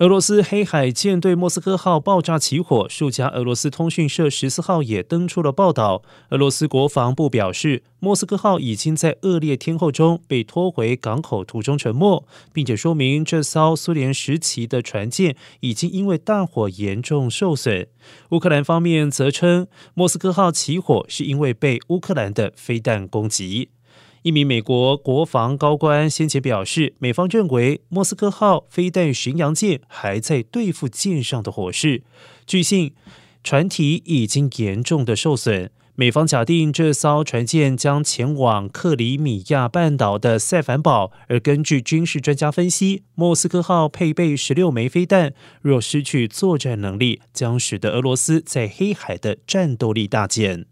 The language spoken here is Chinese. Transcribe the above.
俄罗斯黑海舰队莫斯科号爆炸起火，数家俄罗斯通讯社十四号也登出了报道。俄罗斯国防部表示，莫斯科号已经在恶劣天候中被拖回港口途中沉没，并且说明这艘苏联时期的船舰已经因为大火严重受损。乌克兰方面则称，莫斯科号起火是因为被乌克兰的飞弹攻击。一名美国国防高官先前表示，美方认为莫斯科号飞弹巡洋舰还在对付舰上的火势。据信，船体已经严重的受损。美方假定这艘船舰将前往克里米亚半岛的塞凡堡，而根据军事专家分析，莫斯科号配备十六枚飞弹，若失去作战能力，将使得俄罗斯在黑海的战斗力大减。